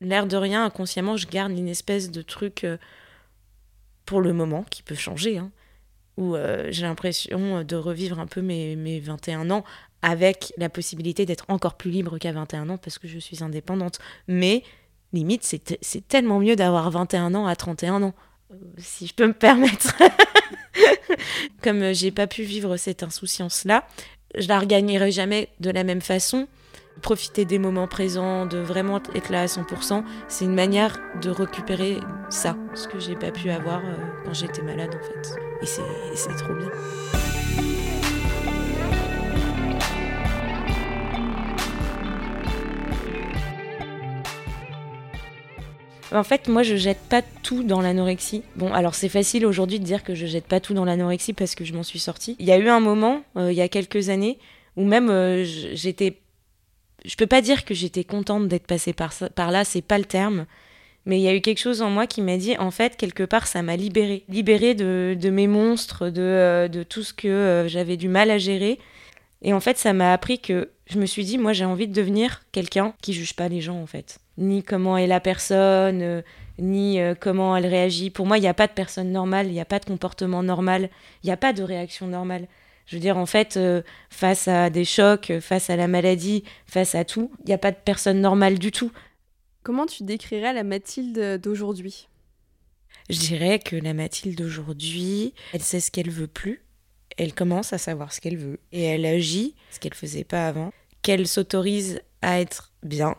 L'air de rien, inconsciemment, je garde une espèce de truc euh, pour le moment qui peut changer, hein, où euh, j'ai l'impression de revivre un peu mes, mes 21 ans avec la possibilité d'être encore plus libre qu'à 21 ans parce que je suis indépendante. Mais limite, c'est tellement mieux d'avoir 21 ans à 31 ans, euh, si je peux me permettre. Comme j'ai pas pu vivre cette insouciance-là, je la regagnerai jamais de la même façon profiter des moments présents, de vraiment être là à 100%, c'est une manière de récupérer ça, ce que j'ai pas pu avoir euh, quand j'étais malade en fait. Et c'est trop bien. En fait, moi, je jette pas tout dans l'anorexie. Bon, alors c'est facile aujourd'hui de dire que je jette pas tout dans l'anorexie parce que je m'en suis sortie. Il y a eu un moment, euh, il y a quelques années, où même euh, j'étais je peux pas dire que j'étais contente d'être passée par, par là, c'est pas le terme. Mais il y a eu quelque chose en moi qui m'a dit, en fait, quelque part, ça m'a libérée. Libérée de, de, mes monstres, de, euh, de tout ce que euh, j'avais du mal à gérer. Et en fait, ça m'a appris que je me suis dit, moi, j'ai envie de devenir quelqu'un qui juge pas les gens, en fait. Ni comment est la personne, euh, ni comment elle réagit. Pour moi, il n'y a pas de personne normale, il n'y a pas de comportement normal, il n'y a pas de réaction normale. Je veux dire, en fait, euh, face à des chocs, face à la maladie, face à tout, il n'y a pas de personne normale du tout. Comment tu décrirais la Mathilde d'aujourd'hui? Je dirais que la Mathilde d'aujourd'hui, elle sait ce qu'elle veut plus, elle commence à savoir ce qu'elle veut, et elle agit, ce qu'elle faisait pas avant, qu'elle s'autorise à être bien,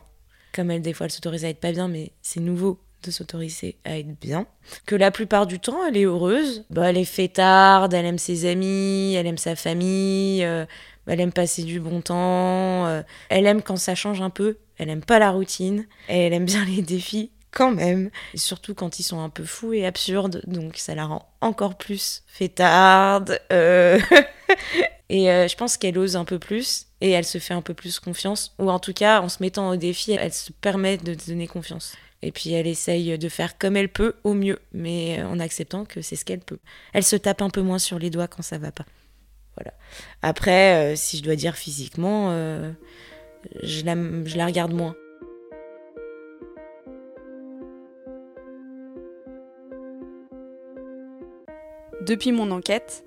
comme elle, des fois, elle s'autorise à être pas bien, mais c'est nouveau, de s'autoriser à être bien. Que la plupart du temps, elle est heureuse. Bah, elle est fêtarde, elle aime ses amis, elle aime sa famille, euh, elle aime passer du bon temps, euh, elle aime quand ça change un peu, elle aime pas la routine, elle aime bien les défis quand même, surtout quand ils sont un peu fous et absurdes, donc ça la rend encore plus fêtarde. Euh. et je pense qu'elle ose un peu plus, et elle se fait un peu plus confiance, ou en tout cas, en se mettant au défi, elle se permet de donner confiance. Et puis elle essaye de faire comme elle peut au mieux, mais en acceptant que c'est ce qu'elle peut. Elle se tape un peu moins sur les doigts quand ça va pas. Voilà. Après, euh, si je dois dire physiquement, euh, je, la, je la regarde moins. Depuis mon enquête,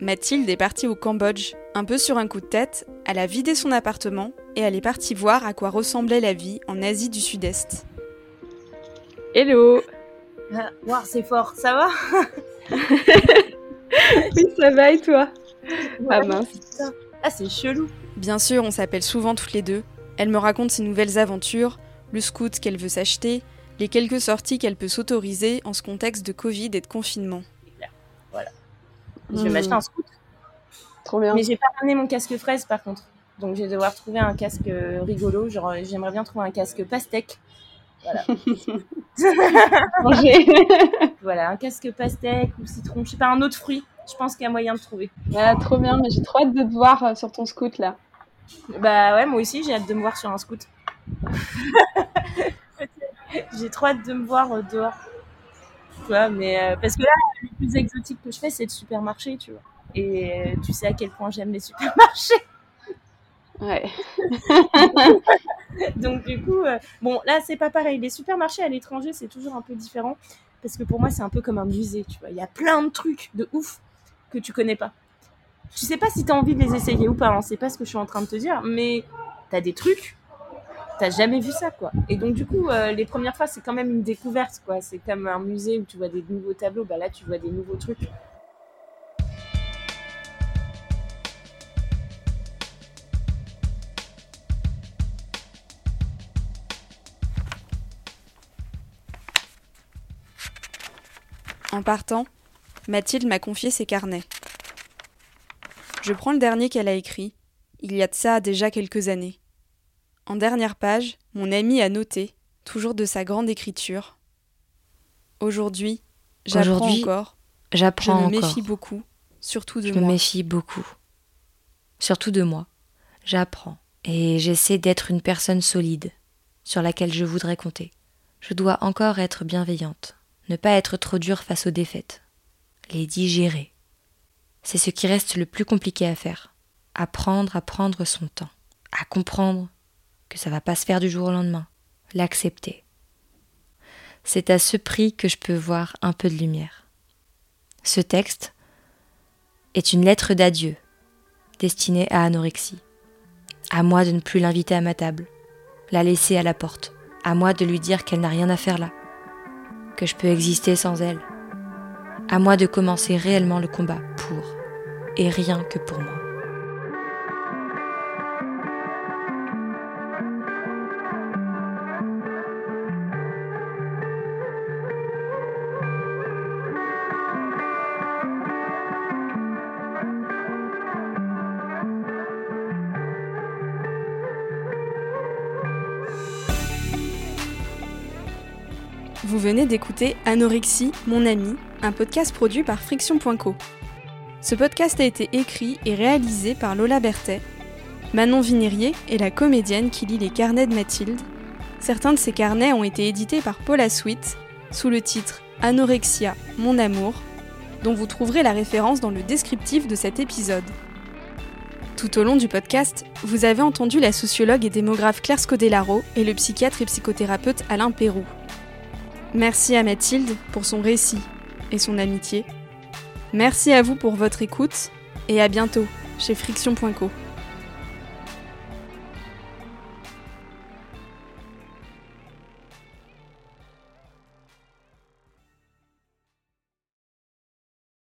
Mathilde est partie au Cambodge, un peu sur un coup de tête, elle a vidé son appartement et elle est partie voir à quoi ressemblait la vie en Asie du Sud-Est. Hello ah, c'est fort, ça va? Oui, ça va et toi? Ah mince. Ah, c'est chelou. Bien sûr, on s'appelle souvent toutes les deux. Elle me raconte ses nouvelles aventures, le scout qu'elle veut s'acheter, les quelques sorties qu'elle peut s'autoriser en ce contexte de Covid et de confinement. Voilà. Je vais hmm. m'acheter un scout. Trop bien. Mais j'ai pas ramené mon casque fraise par contre. Donc je vais devoir trouver un casque rigolo. Genre j'aimerais bien trouver un casque pastèque voilà. voilà, un casque pastèque ou citron, je sais pas, un autre fruit. Je pense qu'il y a moyen de trouver. Ah, trop bien, mais j'ai trop hâte de te voir euh, sur ton scout là. Bah ouais, moi aussi, j'ai hâte de me voir sur un scout. j'ai trop hâte de me voir euh, dehors. Tu vois, mais euh, parce que là, le plus exotique que je fais, c'est le supermarché, tu vois. Et tu sais à quel point j'aime les supermarchés. Ouais. Donc du coup, euh, bon là c'est pas pareil. Les supermarchés à l'étranger c'est toujours un peu différent parce que pour moi c'est un peu comme un musée, tu vois. Il y a plein de trucs de ouf que tu connais pas. Tu sais pas si tu as envie de les essayer ou pas, hein. c'est pas ce que je suis en train de te dire, mais tu as des trucs, t'as jamais vu ça quoi. Et donc du coup, euh, les premières fois c'est quand même une découverte quoi. C'est comme un musée où tu vois des nouveaux tableaux, bah là tu vois des nouveaux trucs. En partant, Mathilde m'a confié ses carnets. Je prends le dernier qu'elle a écrit, il y a de ça déjà quelques années. En dernière page, mon ami a noté, toujours de sa grande écriture. Aujourd'hui, j'apprends encore. J'apprends Je me méfie beaucoup, surtout de moi. Je me méfie beaucoup. Surtout de moi. J'apprends. Et j'essaie d'être une personne solide, sur laquelle je voudrais compter. Je dois encore être bienveillante ne pas être trop dur face aux défaites, les digérer. C'est ce qui reste le plus compliqué à faire. Apprendre à prendre son temps, à comprendre que ça va pas se faire du jour au lendemain, l'accepter. C'est à ce prix que je peux voir un peu de lumière. Ce texte est une lettre d'adieu destinée à anorexie. À moi de ne plus l'inviter à ma table, la laisser à la porte, à moi de lui dire qu'elle n'a rien à faire là, que je peux exister sans elle, à moi de commencer réellement le combat pour, et rien que pour moi. Vous venez d'écouter Anorexie, mon ami, un podcast produit par Friction.co. Ce podcast a été écrit et réalisé par Lola Berthet. Manon Vinérier est la comédienne qui lit les carnets de Mathilde. Certains de ces carnets ont été édités par Paula Sweet sous le titre Anorexia, mon amour, dont vous trouverez la référence dans le descriptif de cet épisode. Tout au long du podcast, vous avez entendu la sociologue et démographe Claire Scodellaro et le psychiatre et psychothérapeute Alain Perroux. Merci à Mathilde pour son récit et son amitié. Merci à vous pour votre écoute et à bientôt chez Friction.co.